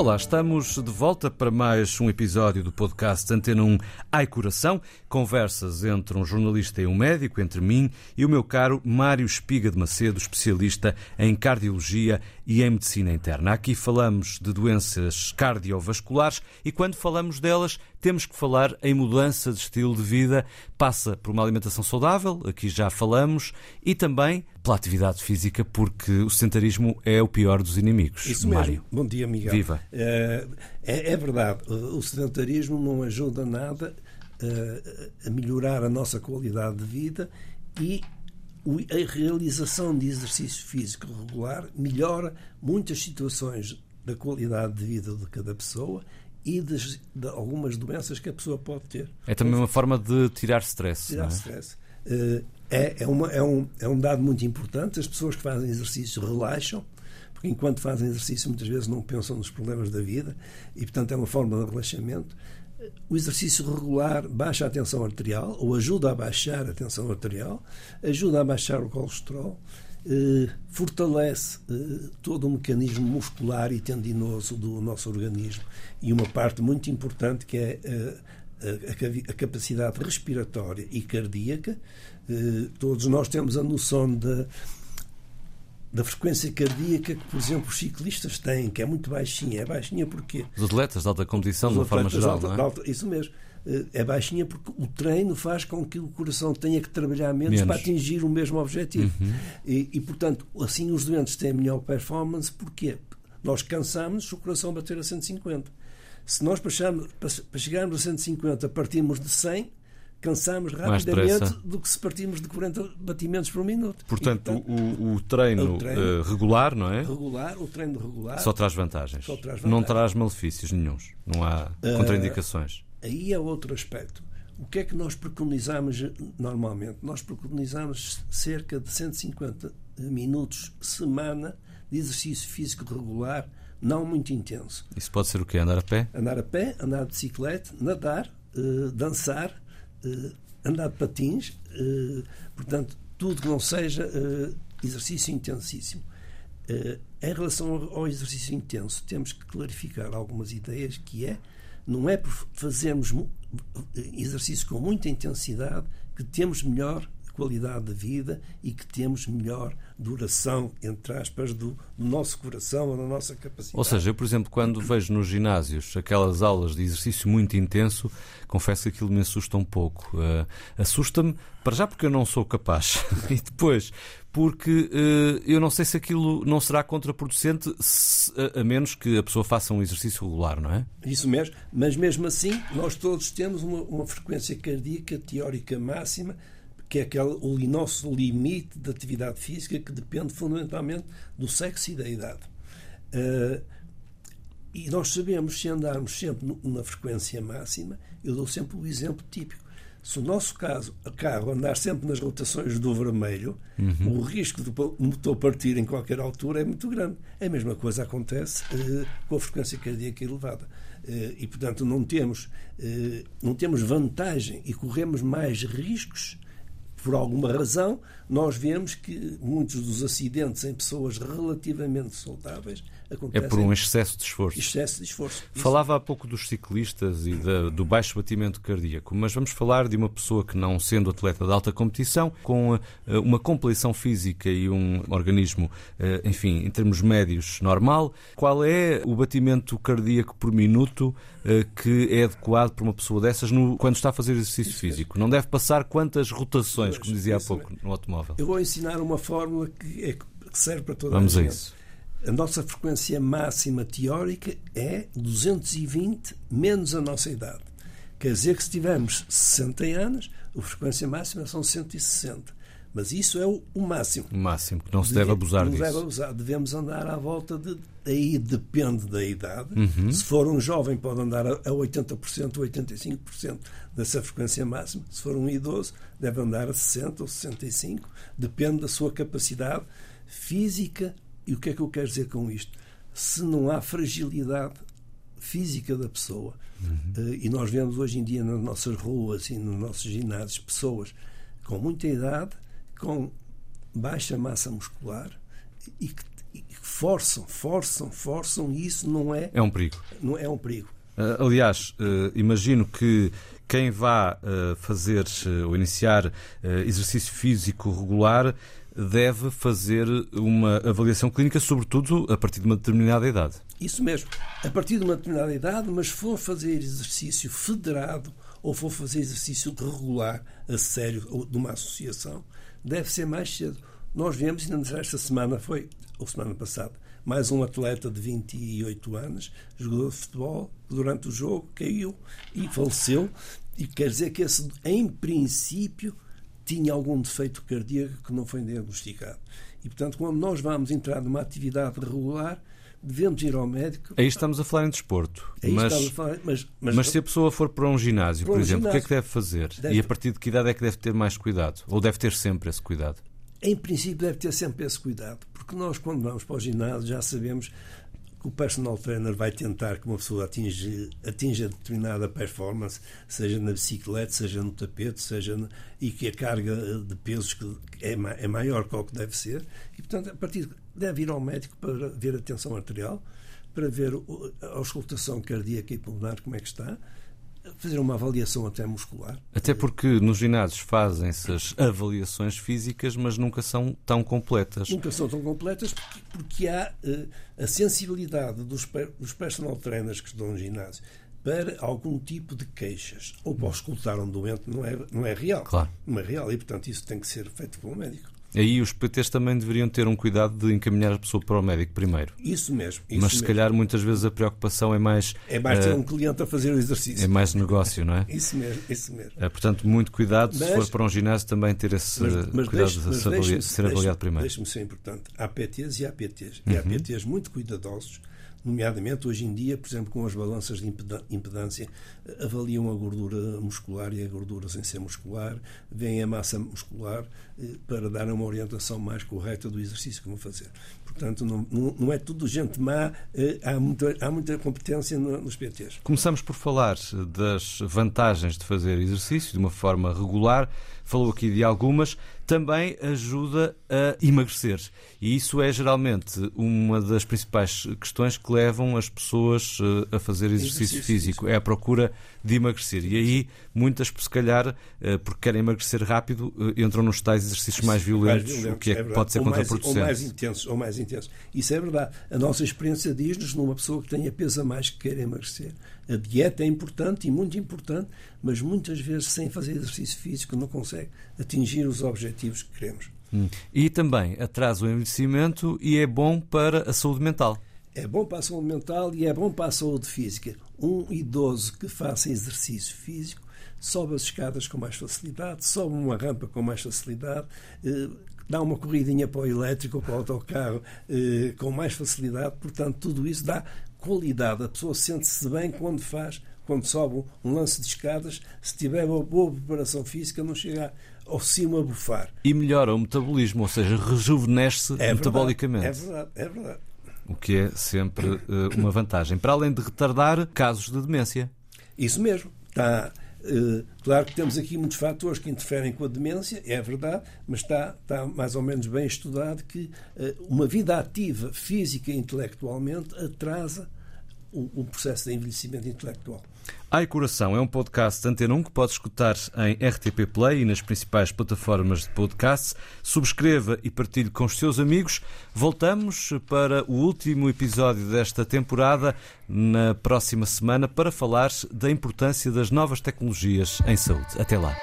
Olá, estamos de volta para mais um episódio do podcast Antena 1 Ai Coração. Conversas entre um jornalista e um médico, entre mim e o meu caro Mário Espiga de Macedo, especialista em cardiologia e em medicina interna. Aqui falamos de doenças cardiovasculares e quando falamos delas temos que falar em mudança de estilo de vida. Passa por uma alimentação saudável, aqui já falamos, e também pela atividade física, porque o sedentarismo é o pior dos inimigos. Isso Mário. mesmo. Bom dia, Miguel. Viva. É, é, é verdade, o sedentarismo não ajuda nada uh, a melhorar a nossa qualidade de vida e a realização de exercício físico regular melhora muitas situações da qualidade de vida de cada pessoa e de, de algumas doenças que a pessoa pode ter. É também uma forma de tirar stress. Tirar é? stress. Uh, é, é, uma, é, um, é um dado muito importante. As pessoas que fazem exercício relaxam, porque enquanto fazem exercício muitas vezes não pensam nos problemas da vida e, portanto, é uma forma de relaxamento. O exercício regular baixa a tensão arterial, ou ajuda a baixar a tensão arterial, ajuda a baixar o colesterol, eh, fortalece eh, todo o mecanismo muscular e tendinoso do nosso organismo. E uma parte muito importante que é eh, a, capacidade respiratória e cardíaca. Eh, todos nós temos a noção da da frequência cardíaca que, por exemplo, os ciclistas têm, que é muito baixinha. É baixinha porque. Os atletas de alta competição, de uma forma geral. Alta, não é? alta, isso mesmo. Eh, é baixinha porque o treino faz com que o coração tenha que trabalhar menos, menos. para atingir o mesmo objetivo. Uhum. E, e, portanto, assim os doentes têm melhor performance. Porquê? Nós cansamos se o coração bater a 150. Se nós para, para chegarmos a 150 partimos de 100, cansamos rapidamente do que se partimos de 40 batimentos por minuto. Portanto, e, portanto o, o, treino, o treino uh, regular, não é? Regular, o treino regular. Só traz vantagens. Só traz vantagens. Não traz malefícios nenhums. Não há uh, contraindicações. Aí é outro aspecto. O que é que nós preconizamos normalmente? Nós preconizamos cerca de 150 minutos semana de exercício físico regular, não muito intenso. Isso pode ser o quê? Andar a pé? Andar a pé, andar de bicicleta, nadar, uh, dançar, uh, andar de patins, uh, portanto, tudo que não seja exercício intensíssimo. em relação ao exercício intenso, temos que clarificar algumas ideias que é não é por fazermos exercício com muita intensidade que temos melhor qualidade de vida e que temos melhor duração, entre aspas, do, nosso coração ou da nossa capacidade. Ou seja, eu, por exemplo, quando vejo nos ginásios aquelas aulas de exercício muito intenso, confesso que aquilo me assusta um pouco. Uh, Assusta-me, para já porque eu não sou capaz, e depois porque uh, eu não sei se aquilo não será contraproducente se, a, a, menos que a pessoa faça um exercício regular, não é? Isso mesmo, mas mesmo assim nós todos temos uma, uma frequência cardíaca teórica máxima que é aquele, o nosso limite de atividade física que depende fundamentalmente do sexo e da idade. Uh, e nós sabemos, se andarmos sempre na frequência máxima, eu dou sempre o exemplo típico. Se o nosso caso, o carro andar sempre nas rotações do vermelho, uhum. o risco do motor partir em qualquer altura é muito grande. A mesma coisa acontece uh, com a frequência cardíaca elevada. Uh, e, portanto, não temos, uh, não temos vantagem e corremos mais riscos por alguma razão, nós vemos que muitos dos acidentes em pessoas relativamente saudáveis acontecem. É por um excesso de esforço. Excesso de esforço. Falava há pouco dos ciclistas e da, do baixo batimento cardíaco, mas vamos falar de uma pessoa que, não sendo atleta de alta competição, com uh, uma compleição física e um organismo, uh, enfim, em termos médios, normal. Qual é o batimento cardíaco por minuto uh, que é adequado para uma pessoa dessas no, quando está a fazer exercício Isso físico? Não deve passar quantas rotações, como dizia há pouco, no automóvel? Eu vou ensinar uma fórmula que, é, que serve para toda Vamos a gente. Vamos a isso. A nossa frequência máxima teórica é 220 menos a nossa idade. Quer dizer que se tivermos 60 anos, a frequência máxima são 160. Mas isso é o, o máximo. O máximo, que não se deve abusar não disso. Deve abusar. Devemos andar à volta de. Aí depende da idade. Uhum. Se for um jovem, pode andar a 80%, 85% dessa frequência máxima. Se for um idoso, deve andar a 60% ou 65%. Depende da sua capacidade física. E o que é que eu quero dizer com isto? Se não há fragilidade física da pessoa, uhum. e nós vemos hoje em dia nas nossas ruas e nos nossos ginásios pessoas com muita idade com baixa massa muscular e que, e que forçam, forçam, forçam e isso não é. É um perigo. Não é um perigo. Uh, aliás, uh, imagino que quem vá uh, fazer ou iniciar exercício físico regular deve fazer uma avaliação clínica, sobretudo a partir de uma determinada idade. Isso mesmo, a partir de uma determinada idade, mas for fazer exercício federado ou for fazer exercício regular, a sério, ou de uma associação, deve ser mais cedo. Nós vemos, ainda esta semana foi, ou semana passada, mais um atleta de 28 anos, jogador de futebol, durante o jogo caiu e faleceu. E quer dizer que esse, em princípio, tinha algum defeito cardíaco que não foi diagnosticado. E, portanto, quando nós vamos entrar numa atividade regular, devemos ir ao médico. Aí estamos a falar em desporto. Mas, falar, mas, mas, mas, se a pessoa for para um ginásio, por um exemplo, ginásio, o que é que deve fazer? Deve... E a partir de que idade é que deve ter mais cuidado? Ou deve ter sempre esse cuidado? Em princípio, deve ter sempre esse cuidado, porque nós, quando vamos para o ginásio, já sabemos que o personal trainer vai tentar que uma pessoa atinja, atinja determinada performance, seja na bicicleta, seja no tapete, seja e que a carga de pesos é, é maior que o que deve ser. Portanto, a partir de, deve ir ao médico para ver a tensão arterial, para ver a auscultação cardíaca e pulmonar, como é que está, fazer uma avaliação até muscular. Até porque nos ginásios fazem-se as avaliações físicas, mas nunca são tão completas. Nunca são tão completas porque, porque há uh, a sensibilidade dos, dos personal trainers que estão no ginásio para algum tipo de queixas ou para escutar um doente não é, não é real. Claro. Não é real e, portanto, isso tem que ser feito pelo médico. Aí os PTs também deveriam ter um cuidado de encaminhar a pessoa para o médico primeiro. Isso mesmo. Isso Mas se mesmo. calhar muitas vezes a preocupação é mais. É mais ter uh, um cliente a fazer o exercício. É mais negócio, não é? isso mesmo, isso mesmo. É, portanto, muito cuidado mas, se for para um ginásio também ter esse mas, mas cuidado deixe, de ser, avaliado, ser avaliado primeiro. Deixe-me ser importante. Há PTs e há PTs. E há uhum. PTs muito cuidadosos nomeadamente hoje em dia, por exemplo, com as balanças de impedância, avaliam a gordura muscular e a gordura sem ser muscular, veem a massa muscular eh, para dar uma orientação mais correta do exercício que vão fazer. Portanto, não, não é tudo gente má, eh, há muita, há muita competência nos PTs. Começamos por falar das vantagens de fazer exercício de uma forma regular falou aqui de algumas, também ajuda a emagrecer. E isso é geralmente uma das principais questões que levam as pessoas eh, a fazer exercício, exercício físico. É a procura de emagrecer. E aí, muitas, se calhar, eh, porque querem emagrecer rápido, eh, entram nos tais exercícios mais violentos, mais violentos o que é, é pode ser ou contraproducente. Mais, ou mais intensos, ou mais intensos. Isso é verdade. A nossa experiência diz-nos numa pessoa que tenha peso a mais que queira emagrecer. A dieta é importante e muito importante, mas muitas vezes, sem fazer exercício físico, não consegue atingir os objetivos que queremos. Hum. E também atrasa o envelhecimento e é bom para a saúde mental. É bom para a saúde mental e é bom para a saúde física. Um idoso que faça exercício físico sobe as escadas com mais facilidade, sobe uma rampa com mais facilidade, eh, dá uma corridinha para o elétrico ou para o autocarro eh, com mais facilidade. Portanto, tudo isso dá qualidade. A pessoa sente-se bem quando faz, quando sobe um lance de escadas. Se tiver uma boa preparação física, não chega ao cimo a bufar. E melhora o metabolismo, ou seja, rejuvenesce é metabolicamente. é verdade, é verdade. O que é sempre uh, uma vantagem. Para além de retardar casos de demência. Isso mesmo. Está eh, claro que temos aqui muitos fatores que interferem com a demência, é verdade, mas está, está mais ou menos bem estudado que eh, uma vida ativa, física e intelectualmente, atrasa o processo de envelhecimento intelectual. Ai Coração é um podcast Antena 1 que pode escutar em RTP Play e nas principais plataformas de podcast. Subscreva e partilhe com os seus amigos. Voltamos para o último episódio desta temporada na próxima semana para falar da importância das novas tecnologias em saúde. Até lá.